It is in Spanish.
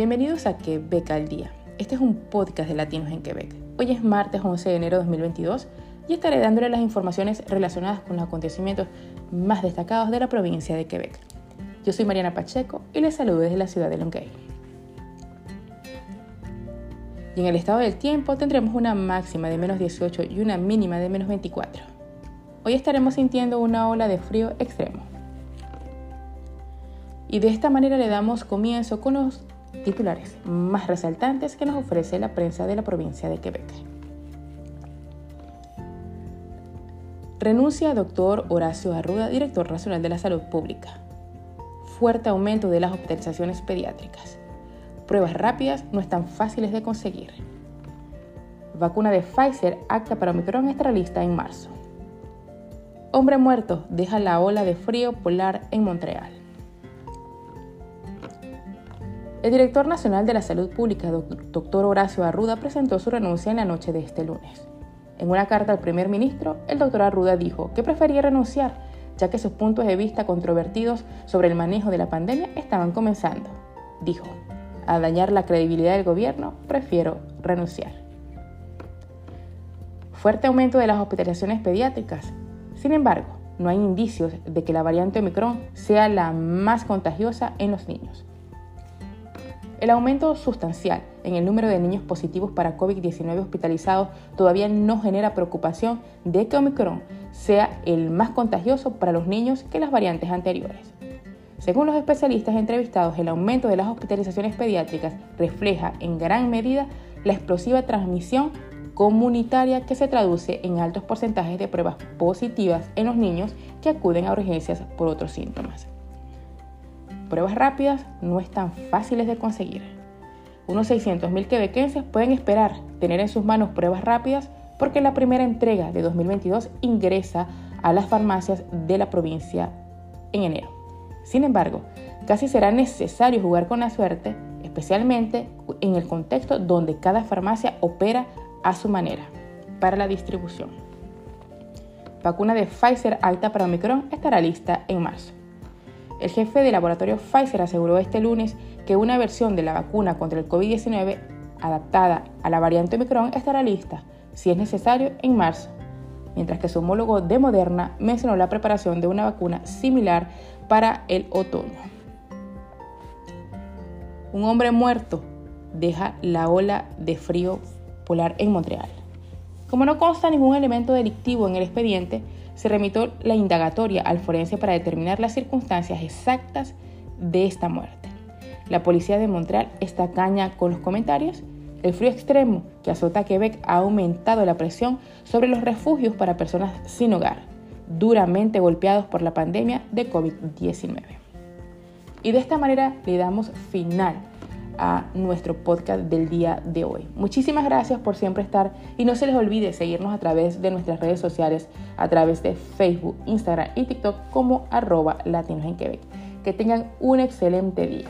Bienvenidos a Quebec al Día. Este es un podcast de Latinos en Quebec. Hoy es martes 11 de enero de 2022 y estaré dándole las informaciones relacionadas con los acontecimientos más destacados de la provincia de Quebec. Yo soy Mariana Pacheco y les saludo desde la ciudad de Longueuil. Y en el estado del tiempo tendremos una máxima de menos 18 y una mínima de menos 24. Hoy estaremos sintiendo una ola de frío extremo. Y de esta manera le damos comienzo con los titulares más resaltantes que nos ofrece la prensa de la provincia de Quebec. Renuncia doctor Horacio Arruda, director nacional de la salud pública. Fuerte aumento de las hospitalizaciones pediátricas. Pruebas rápidas no están fáciles de conseguir. Vacuna de Pfizer acta para Omicron estará lista en marzo. Hombre muerto deja la ola de frío polar en Montreal. El director nacional de la Salud Pública, doctor Horacio Arruda, presentó su renuncia en la noche de este lunes. En una carta al primer ministro, el doctor Arruda dijo que prefería renunciar, ya que sus puntos de vista controvertidos sobre el manejo de la pandemia estaban comenzando. Dijo, a dañar la credibilidad del gobierno, prefiero renunciar. Fuerte aumento de las hospitalizaciones pediátricas. Sin embargo, no hay indicios de que la variante Omicron sea la más contagiosa en los niños. El aumento sustancial en el número de niños positivos para COVID-19 hospitalizados todavía no genera preocupación de que Omicron sea el más contagioso para los niños que las variantes anteriores. Según los especialistas entrevistados, el aumento de las hospitalizaciones pediátricas refleja en gran medida la explosiva transmisión comunitaria que se traduce en altos porcentajes de pruebas positivas en los niños que acuden a urgencias por otros síntomas pruebas rápidas no están fáciles de conseguir. Unos 600.000 quebequenses pueden esperar tener en sus manos pruebas rápidas porque la primera entrega de 2022 ingresa a las farmacias de la provincia en enero. Sin embargo, casi será necesario jugar con la suerte, especialmente en el contexto donde cada farmacia opera a su manera para la distribución. Vacuna de Pfizer alta para Omicron estará lista en marzo. El jefe del laboratorio Pfizer aseguró este lunes que una versión de la vacuna contra el COVID-19 adaptada a la variante Omicron estará lista, si es necesario, en marzo, mientras que su homólogo de Moderna mencionó la preparación de una vacuna similar para el otoño. Un hombre muerto deja la ola de frío polar en Montreal. Como no consta ningún elemento delictivo en el expediente, se remitió la indagatoria al forense para determinar las circunstancias exactas de esta muerte. La policía de Montreal está caña con los comentarios. El frío extremo que azota Quebec ha aumentado la presión sobre los refugios para personas sin hogar, duramente golpeados por la pandemia de COVID-19. Y de esta manera le damos final a nuestro podcast del día de hoy. Muchísimas gracias por siempre estar y no se les olvide seguirnos a través de nuestras redes sociales, a través de Facebook, Instagram y TikTok como arroba latinos en Quebec. Que tengan un excelente día.